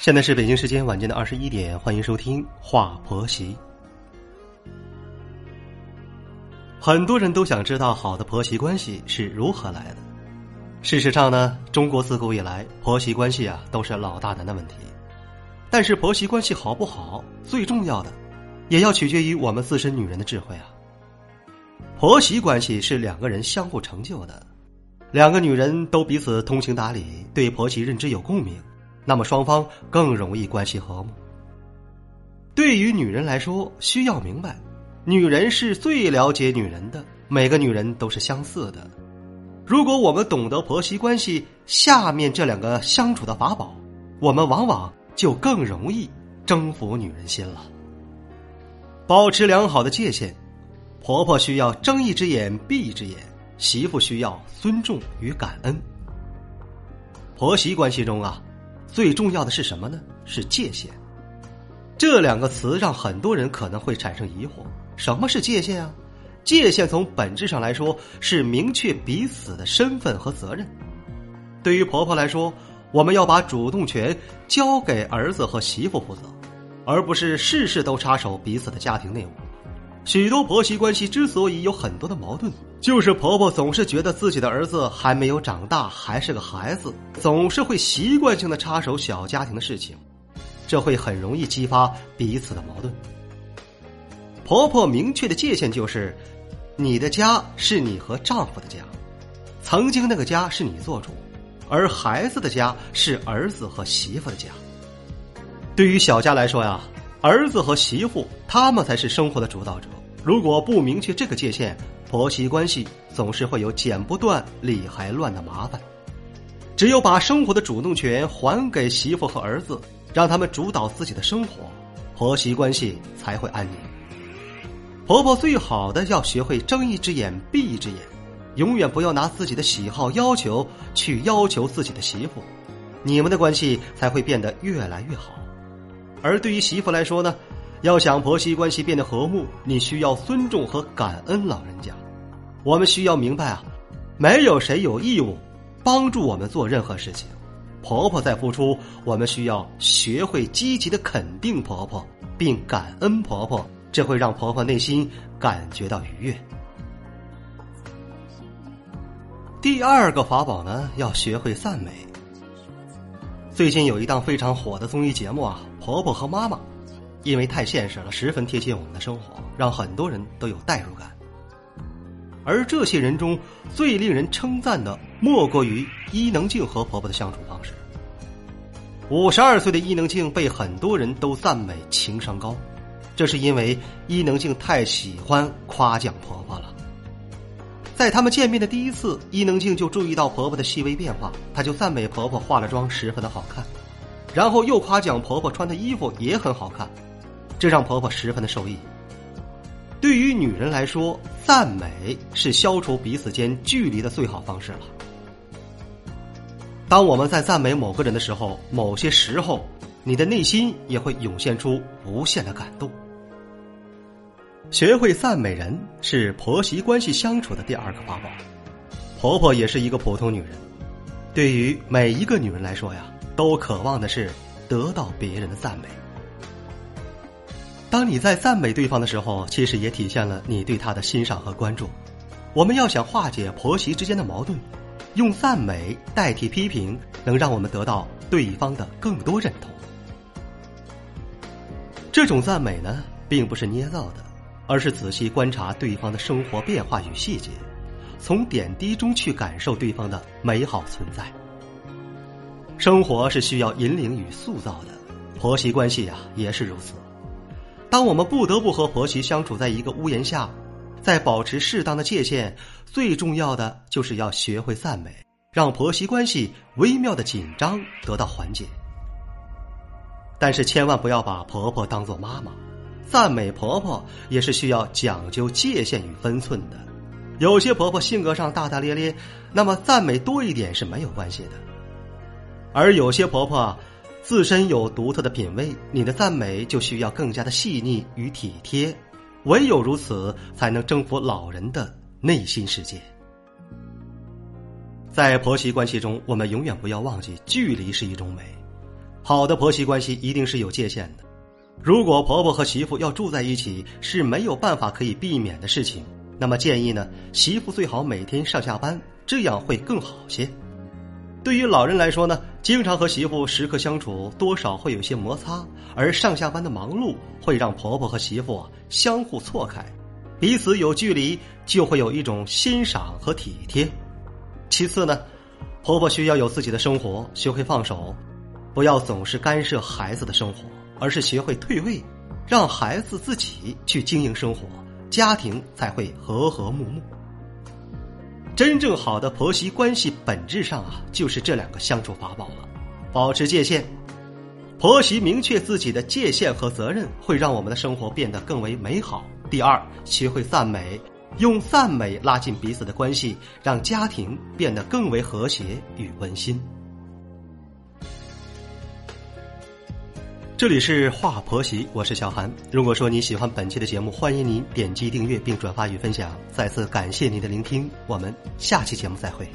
现在是北京时间晚间的二十一点，欢迎收听《话婆媳》。很多人都想知道好的婆媳关系是如何来的。事实上呢，中国自古以来婆媳关系啊都是老大难的问题。但是婆媳关系好不好，最重要的，也要取决于我们自身女人的智慧啊。婆媳关系是两个人相互成就的，两个女人都彼此通情达理，对婆媳认知有共鸣。那么双方更容易关系和睦。对于女人来说，需要明白，女人是最了解女人的，每个女人都是相似的。如果我们懂得婆媳关系下面这两个相处的法宝，我们往往就更容易征服女人心了。保持良好的界限，婆婆需要睁一只眼闭一只眼，媳妇需要尊重与感恩。婆媳关系中啊。最重要的是什么呢？是界限。这两个词让很多人可能会产生疑惑：什么是界限啊？界限从本质上来说是明确彼此的身份和责任。对于婆婆来说，我们要把主动权交给儿子和媳妇负责，而不是事事都插手彼此的家庭内务。许多婆媳关系之所以有很多的矛盾，就是婆婆总是觉得自己的儿子还没有长大，还是个孩子，总是会习惯性的插手小家庭的事情，这会很容易激发彼此的矛盾。婆婆明确的界限就是：你的家是你和丈夫的家，曾经那个家是你做主，而孩子的家是儿子和媳妇的家。对于小家来说呀，儿子和媳妇他们才是生活的主导者。如果不明确这个界限，婆媳关系总是会有剪不断、理还乱的麻烦。只有把生活的主动权还给媳妇和儿子，让他们主导自己的生活，婆媳关系才会安宁。婆婆最好的要学会睁一只眼闭一只眼，永远不要拿自己的喜好要求去要求自己的媳妇，你们的关系才会变得越来越好。而对于媳妇来说呢？要想婆媳关系变得和睦，你需要尊重和感恩老人家。我们需要明白啊，没有谁有义务帮助我们做任何事情。婆婆在付出，我们需要学会积极的肯定婆婆，并感恩婆婆，这会让婆婆内心感觉到愉悦。第二个法宝呢，要学会赞美。最近有一档非常火的综艺节目啊，《婆婆和妈妈》。因为太现实了，十分贴近我们的生活，让很多人都有代入感。而这些人中最令人称赞的，莫过于伊能静和婆婆的相处方式。五十二岁的伊能静被很多人都赞美情商高，这是因为伊能静太喜欢夸奖婆婆了。在他们见面的第一次，伊能静就注意到婆婆的细微变化，她就赞美婆婆化了妆十分的好看，然后又夸奖婆婆穿的衣服也很好看。这让婆婆十分的受益。对于女人来说，赞美是消除彼此间距离的最好方式了。当我们在赞美某个人的时候，某些时候，你的内心也会涌现出无限的感动。学会赞美人是婆媳关系相处的第二个法宝。婆婆也是一个普通女人，对于每一个女人来说呀，都渴望的是得到别人的赞美。当你在赞美对方的时候，其实也体现了你对他的欣赏和关注。我们要想化解婆媳之间的矛盾，用赞美代替批评，能让我们得到对方的更多认同。这种赞美呢，并不是捏造的，而是仔细观察对方的生活变化与细节，从点滴中去感受对方的美好存在。生活是需要引领与塑造的，婆媳关系呀，也是如此。当我们不得不和婆媳相处在一个屋檐下，在保持适当的界限，最重要的就是要学会赞美，让婆媳关系微妙的紧张得到缓解。但是千万不要把婆婆当做妈妈，赞美婆婆也是需要讲究界限与分寸的。有些婆婆性格上大大咧咧，那么赞美多一点是没有关系的，而有些婆婆。自身有独特的品味，你的赞美就需要更加的细腻与体贴，唯有如此，才能征服老人的内心世界。在婆媳关系中，我们永远不要忘记，距离是一种美。好的婆媳关系一定是有界限的。如果婆婆和媳妇要住在一起是没有办法可以避免的事情，那么建议呢，媳妇最好每天上下班，这样会更好些。对于老人来说呢，经常和媳妇时刻相处，多少会有些摩擦，而上下班的忙碌会让婆婆和媳妇相互错开，彼此有距离，就会有一种欣赏和体贴。其次呢，婆婆需要有自己的生活，学会放手，不要总是干涉孩子的生活，而是学会退位，让孩子自己去经营生活，家庭才会和和睦睦。真正好的婆媳关系，本质上啊，就是这两个相处法宝了。保持界限，婆媳明确自己的界限和责任，会让我们的生活变得更为美好。第二，学会赞美，用赞美拉近彼此的关系，让家庭变得更为和谐与温馨。这里是华婆媳，我是小韩。如果说你喜欢本期的节目，欢迎您点击订阅并转发与分享。再次感谢您的聆听，我们下期节目再会。